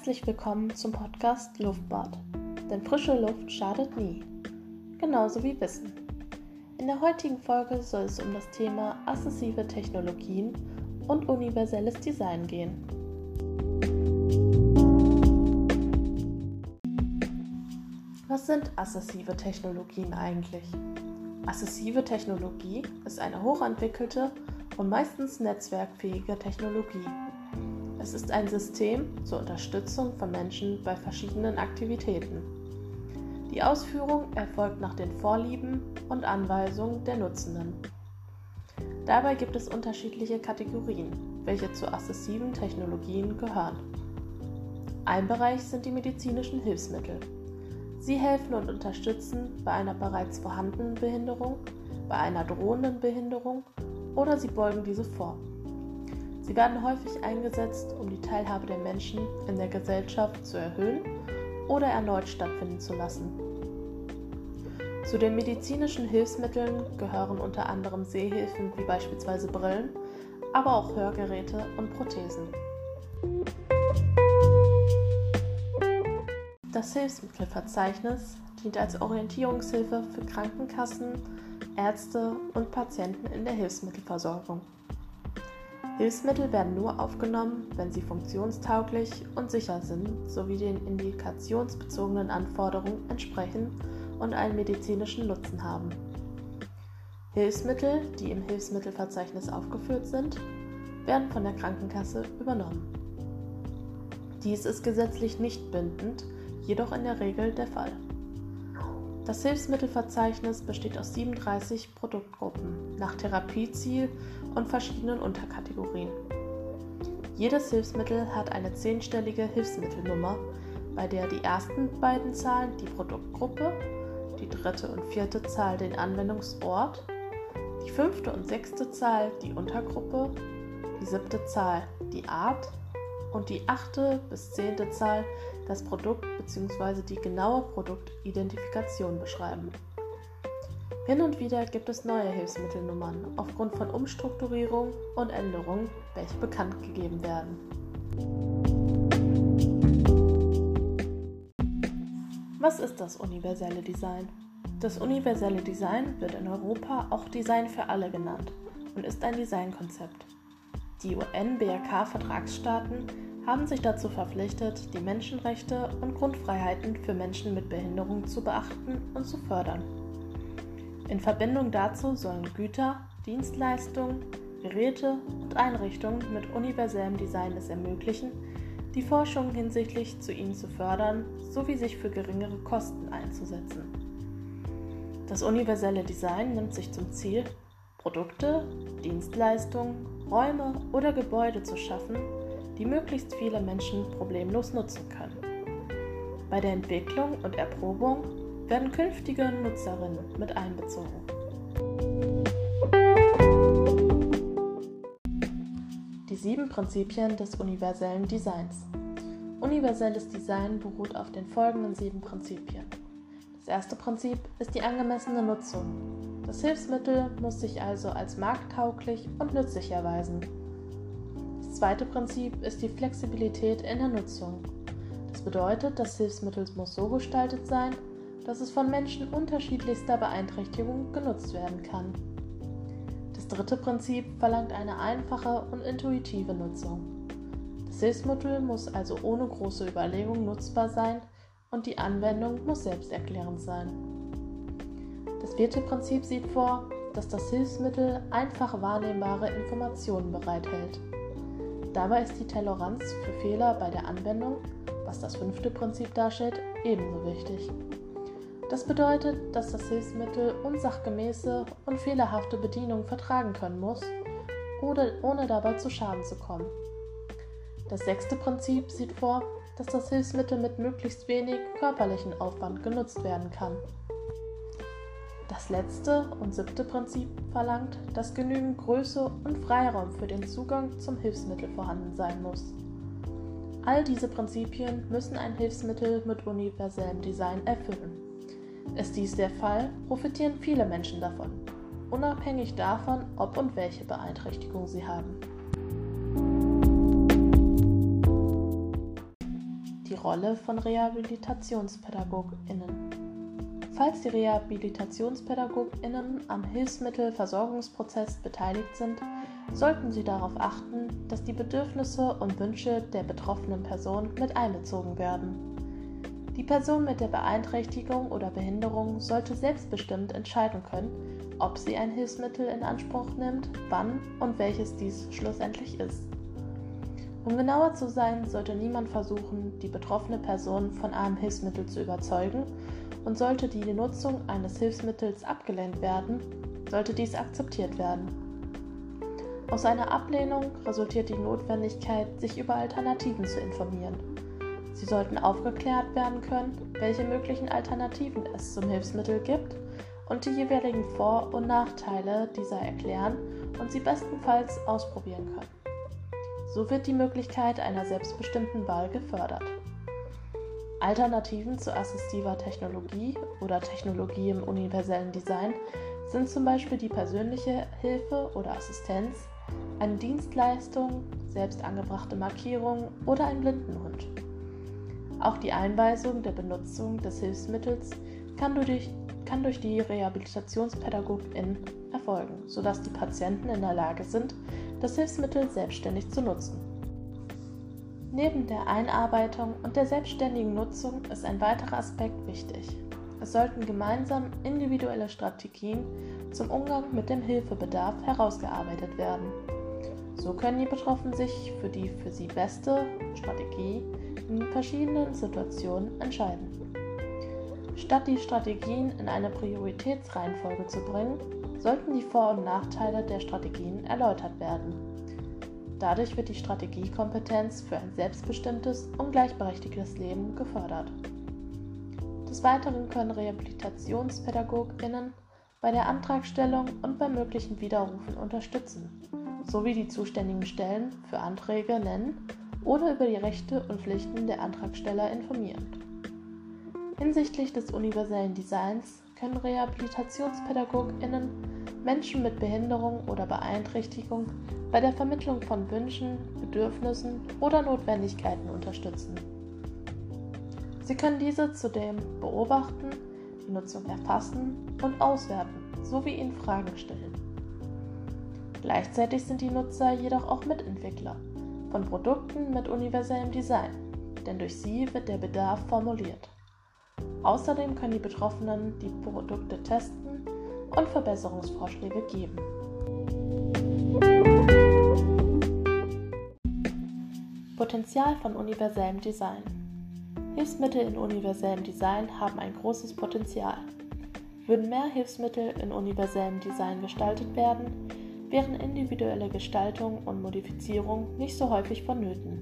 Herzlich willkommen zum Podcast Luftbad. Denn frische Luft schadet nie. Genauso wie Wissen. In der heutigen Folge soll es um das Thema assessive Technologien und universelles Design gehen. Was sind assessive Technologien eigentlich? Assessive Technologie ist eine hochentwickelte und meistens netzwerkfähige Technologie es ist ein System zur Unterstützung von Menschen bei verschiedenen Aktivitäten. Die Ausführung erfolgt nach den Vorlieben und Anweisungen der Nutzenden. Dabei gibt es unterschiedliche Kategorien, welche zu assessiven Technologien gehören. Ein Bereich sind die medizinischen Hilfsmittel. Sie helfen und unterstützen bei einer bereits vorhandenen Behinderung, bei einer drohenden Behinderung oder sie beugen diese vor. Sie werden häufig eingesetzt, um die Teilhabe der Menschen in der Gesellschaft zu erhöhen oder erneut stattfinden zu lassen. Zu den medizinischen Hilfsmitteln gehören unter anderem Sehhilfen wie beispielsweise Brillen, aber auch Hörgeräte und Prothesen. Das Hilfsmittelverzeichnis dient als Orientierungshilfe für Krankenkassen, Ärzte und Patienten in der Hilfsmittelversorgung. Hilfsmittel werden nur aufgenommen, wenn sie funktionstauglich und sicher sind sowie den indikationsbezogenen Anforderungen entsprechen und einen medizinischen Nutzen haben. Hilfsmittel, die im Hilfsmittelverzeichnis aufgeführt sind, werden von der Krankenkasse übernommen. Dies ist gesetzlich nicht bindend, jedoch in der Regel der Fall. Das Hilfsmittelverzeichnis besteht aus 37 Produktgruppen nach Therapieziel und verschiedenen Unterkategorien. Jedes Hilfsmittel hat eine zehnstellige Hilfsmittelnummer, bei der die ersten beiden Zahlen die Produktgruppe, die dritte und vierte Zahl den Anwendungsort, die fünfte und sechste Zahl die Untergruppe, die siebte Zahl die Art und die achte bis zehnte Zahl das Produkt bzw. die genaue Produktidentifikation beschreiben. Hin und wieder gibt es neue Hilfsmittelnummern aufgrund von Umstrukturierung und Änderungen, welche bekannt gegeben werden. Was ist das universelle Design? Das universelle Design wird in Europa auch Design für alle genannt und ist ein Designkonzept. Die UN-BRK-Vertragsstaaten haben sich dazu verpflichtet, die Menschenrechte und Grundfreiheiten für Menschen mit Behinderung zu beachten und zu fördern. In Verbindung dazu sollen Güter, Dienstleistungen, Geräte und Einrichtungen mit universellem Design es ermöglichen, die Forschung hinsichtlich zu ihnen zu fördern sowie sich für geringere Kosten einzusetzen. Das universelle Design nimmt sich zum Ziel, Produkte, Dienstleistungen, Räume oder Gebäude zu schaffen, die möglichst viele Menschen problemlos nutzen können. Bei der Entwicklung und Erprobung werden künftige Nutzerinnen mit einbezogen. Die sieben Prinzipien des universellen Designs. Universelles Design beruht auf den folgenden sieben Prinzipien. Das erste Prinzip ist die angemessene Nutzung. Das Hilfsmittel muss sich also als markttauglich und nützlich erweisen. Das zweite Prinzip ist die Flexibilität in der Nutzung. Das bedeutet, das Hilfsmittel muss so gestaltet sein, dass es von Menschen unterschiedlichster Beeinträchtigung genutzt werden kann. Das dritte Prinzip verlangt eine einfache und intuitive Nutzung. Das Hilfsmittel muss also ohne große Überlegung nutzbar sein und die Anwendung muss selbsterklärend sein. Das vierte Prinzip sieht vor, dass das Hilfsmittel einfach wahrnehmbare Informationen bereithält. Dabei ist die Toleranz für Fehler bei der Anwendung, was das fünfte Prinzip darstellt, ebenso wichtig. Das bedeutet, dass das Hilfsmittel unsachgemäße und fehlerhafte Bedienung vertragen können muss, oder ohne dabei zu Schaden zu kommen. Das sechste Prinzip sieht vor, dass das Hilfsmittel mit möglichst wenig körperlichen Aufwand genutzt werden kann. Das letzte und siebte Prinzip verlangt, dass genügend Größe und Freiraum für den Zugang zum Hilfsmittel vorhanden sein muss. All diese Prinzipien müssen ein Hilfsmittel mit universellem Design erfüllen. Ist dies der Fall, profitieren viele Menschen davon, unabhängig davon, ob und welche Beeinträchtigung sie haben. Rolle von Rehabilitationspädagoginnen. Falls die Rehabilitationspädagoginnen am Hilfsmittelversorgungsprozess beteiligt sind, sollten sie darauf achten, dass die Bedürfnisse und Wünsche der betroffenen Person mit einbezogen werden. Die Person mit der Beeinträchtigung oder Behinderung sollte selbstbestimmt entscheiden können, ob sie ein Hilfsmittel in Anspruch nimmt, wann und welches dies schlussendlich ist. Um genauer zu sein, sollte niemand versuchen, die betroffene Person von einem Hilfsmittel zu überzeugen und sollte die Nutzung eines Hilfsmittels abgelehnt werden, sollte dies akzeptiert werden. Aus einer Ablehnung resultiert die Notwendigkeit, sich über Alternativen zu informieren. Sie sollten aufgeklärt werden können, welche möglichen Alternativen es zum Hilfsmittel gibt und die jeweiligen Vor- und Nachteile dieser erklären und sie bestenfalls ausprobieren können. So wird die Möglichkeit einer selbstbestimmten Wahl gefördert. Alternativen zu assistiver Technologie oder Technologie im universellen Design sind zum Beispiel die persönliche Hilfe oder Assistenz, eine Dienstleistung, selbst angebrachte Markierungen oder ein Blindenhund. Auch die Einweisung der Benutzung des Hilfsmittels kann durch, kann durch die Rehabilitationspädagogin erfolgen, sodass die Patienten in der Lage sind, das Hilfsmittel selbstständig zu nutzen. Neben der Einarbeitung und der selbstständigen Nutzung ist ein weiterer Aspekt wichtig. Es sollten gemeinsam individuelle Strategien zum Umgang mit dem Hilfebedarf herausgearbeitet werden. So können die Betroffenen sich für die für sie beste Strategie in verschiedenen Situationen entscheiden. Statt die Strategien in eine Prioritätsreihenfolge zu bringen, sollten die Vor- und Nachteile der Strategien erläutert werden. Dadurch wird die Strategiekompetenz für ein selbstbestimmtes und gleichberechtigtes Leben gefördert. Des Weiteren können Rehabilitationspädagoginnen bei der Antragstellung und bei möglichen Widerrufen unterstützen, sowie die zuständigen Stellen für Anträge nennen oder über die Rechte und Pflichten der Antragsteller informieren. Hinsichtlich des universellen Designs können Rehabilitationspädagoginnen Menschen mit Behinderung oder Beeinträchtigung bei der Vermittlung von Wünschen, Bedürfnissen oder Notwendigkeiten unterstützen. Sie können diese zudem beobachten, die Nutzung erfassen und auswerten sowie ihnen Fragen stellen. Gleichzeitig sind die Nutzer jedoch auch Mitentwickler von Produkten mit universellem Design, denn durch sie wird der Bedarf formuliert. Außerdem können die Betroffenen die Produkte testen und Verbesserungsvorschläge geben. Potenzial von universellem Design. Hilfsmittel in universellem Design haben ein großes Potenzial. Würden mehr Hilfsmittel in universellem Design gestaltet werden, wären individuelle Gestaltung und Modifizierung nicht so häufig vonnöten.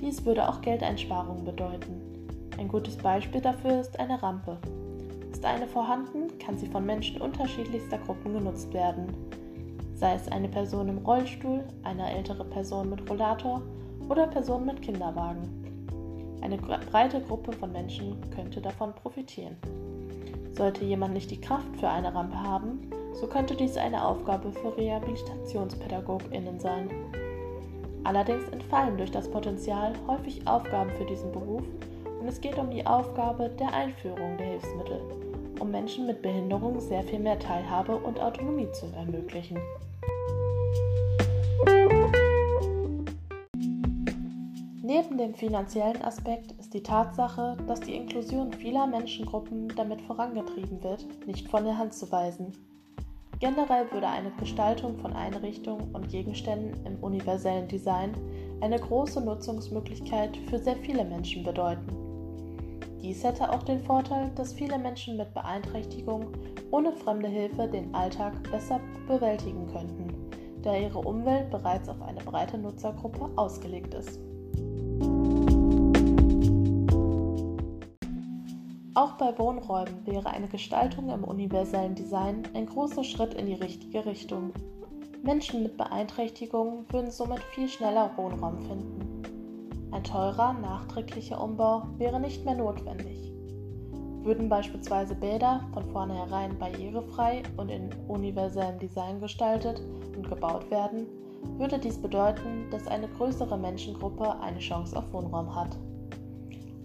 Dies würde auch Geldeinsparungen bedeuten. Ein gutes Beispiel dafür ist eine Rampe. Ist eine vorhanden, kann sie von Menschen unterschiedlichster Gruppen genutzt werden. Sei es eine Person im Rollstuhl, eine ältere Person mit Rollator oder Personen mit Kinderwagen. Eine breite Gruppe von Menschen könnte davon profitieren. Sollte jemand nicht die Kraft für eine Rampe haben, so könnte dies eine Aufgabe für Rehabilitationspädagoginnen sein. Allerdings entfallen durch das Potenzial häufig Aufgaben für diesen Beruf und es geht um die Aufgabe der Einführung der Hilfsmittel, um Menschen mit Behinderung sehr viel mehr Teilhabe und Autonomie zu ermöglichen. Neben dem finanziellen Aspekt ist die Tatsache, dass die Inklusion vieler Menschengruppen damit vorangetrieben wird, nicht von der Hand zu weisen. Generell würde eine Gestaltung von Einrichtungen und Gegenständen im universellen Design eine große Nutzungsmöglichkeit für sehr viele Menschen bedeuten. Dies hätte auch den Vorteil, dass viele Menschen mit Beeinträchtigung ohne fremde Hilfe den Alltag besser bewältigen könnten, da ihre Umwelt bereits auf eine breite Nutzergruppe ausgelegt ist. Auch bei Wohnräumen wäre eine Gestaltung im universellen Design ein großer Schritt in die richtige Richtung. Menschen mit Beeinträchtigungen würden somit viel schneller Wohnraum finden. Ein teurer, nachträglicher Umbau wäre nicht mehr notwendig. Würden beispielsweise Bäder von vornherein barrierefrei und in universellem Design gestaltet und gebaut werden, würde dies bedeuten, dass eine größere Menschengruppe eine Chance auf Wohnraum hat.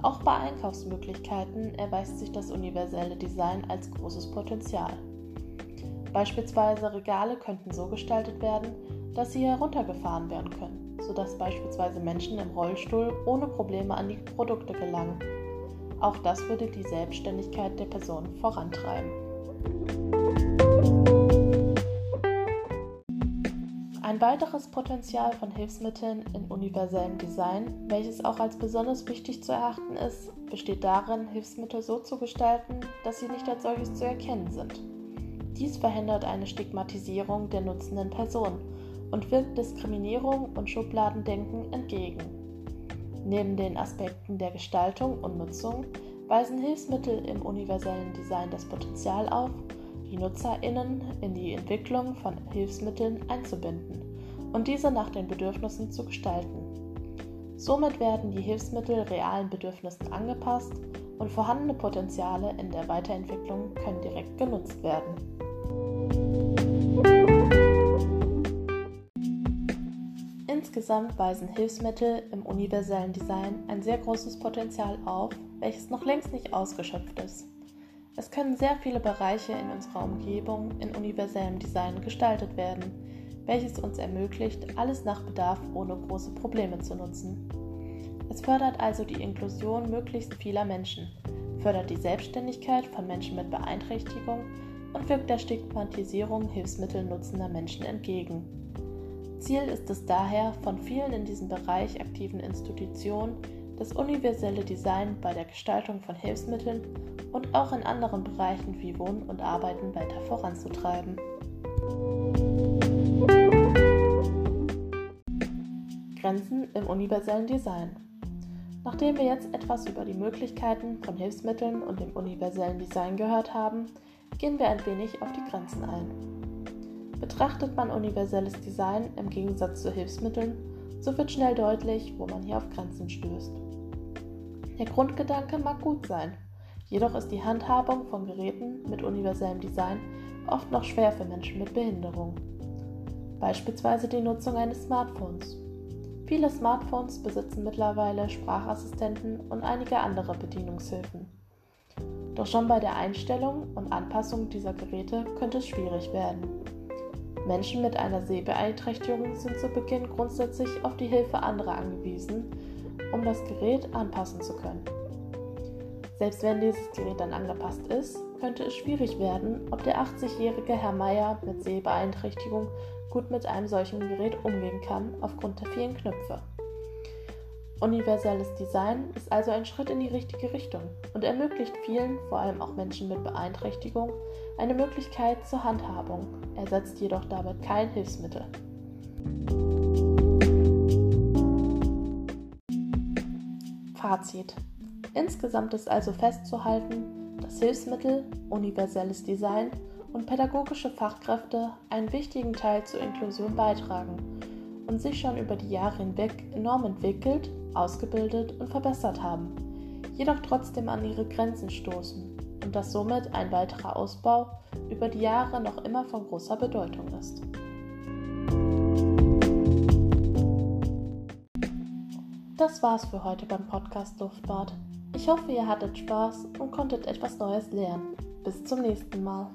Auch bei Einkaufsmöglichkeiten erweist sich das universelle Design als großes Potenzial. Beispielsweise Regale könnten so gestaltet werden, dass sie heruntergefahren werden können, sodass beispielsweise Menschen im Rollstuhl ohne Probleme an die Produkte gelangen. Auch das würde die Selbstständigkeit der Person vorantreiben. Ein weiteres Potenzial von Hilfsmitteln in universellem Design, welches auch als besonders wichtig zu erachten ist, besteht darin, Hilfsmittel so zu gestalten, dass sie nicht als solches zu erkennen sind. Dies verhindert eine Stigmatisierung der nutzenden Person und wirkt Diskriminierung und Schubladendenken entgegen. Neben den Aspekten der Gestaltung und Nutzung weisen Hilfsmittel im universellen Design das Potenzial auf, die Nutzerinnen in die Entwicklung von Hilfsmitteln einzubinden und diese nach den Bedürfnissen zu gestalten. Somit werden die Hilfsmittel realen Bedürfnissen angepasst und vorhandene Potenziale in der Weiterentwicklung können direkt genutzt werden. Insgesamt weisen Hilfsmittel im universellen Design ein sehr großes Potenzial auf, welches noch längst nicht ausgeschöpft ist. Es können sehr viele Bereiche in unserer Umgebung in universellem Design gestaltet werden, welches uns ermöglicht, alles nach Bedarf ohne große Probleme zu nutzen. Es fördert also die Inklusion möglichst vieler Menschen, fördert die Selbstständigkeit von Menschen mit Beeinträchtigung und wirkt der Stigmatisierung hilfsmittelnutzender Menschen entgegen. Ziel ist es daher, von vielen in diesem Bereich aktiven Institutionen das universelle Design bei der Gestaltung von Hilfsmitteln und auch in anderen Bereichen wie Wohnen und Arbeiten weiter voranzutreiben. Grenzen im universellen Design. Nachdem wir jetzt etwas über die Möglichkeiten von Hilfsmitteln und dem universellen Design gehört haben, gehen wir ein wenig auf die Grenzen ein. Betrachtet man universelles Design im Gegensatz zu Hilfsmitteln, so wird schnell deutlich, wo man hier auf Grenzen stößt. Der Grundgedanke mag gut sein, Jedoch ist die Handhabung von Geräten mit universellem Design oft noch schwer für Menschen mit Behinderung. Beispielsweise die Nutzung eines Smartphones. Viele Smartphones besitzen mittlerweile Sprachassistenten und einige andere Bedienungshilfen. Doch schon bei der Einstellung und Anpassung dieser Geräte könnte es schwierig werden. Menschen mit einer Sehbeeinträchtigung sind zu Beginn grundsätzlich auf die Hilfe anderer angewiesen, um das Gerät anpassen zu können. Selbst wenn dieses Gerät dann angepasst ist, könnte es schwierig werden, ob der 80-jährige Herr Meier mit Sehbeeinträchtigung gut mit einem solchen Gerät umgehen kann, aufgrund der vielen Knöpfe. Universelles Design ist also ein Schritt in die richtige Richtung und ermöglicht vielen, vor allem auch Menschen mit Beeinträchtigung, eine Möglichkeit zur Handhabung, ersetzt jedoch damit kein Hilfsmittel. Fazit Insgesamt ist also festzuhalten, dass Hilfsmittel, universelles Design und pädagogische Fachkräfte einen wichtigen Teil zur Inklusion beitragen und sich schon über die Jahre hinweg enorm entwickelt, ausgebildet und verbessert haben, jedoch trotzdem an ihre Grenzen stoßen und dass somit ein weiterer Ausbau über die Jahre noch immer von großer Bedeutung ist. Das war's für heute beim Podcast Luftbad. Ich hoffe, ihr hattet Spaß und konntet etwas Neues lernen. Bis zum nächsten Mal.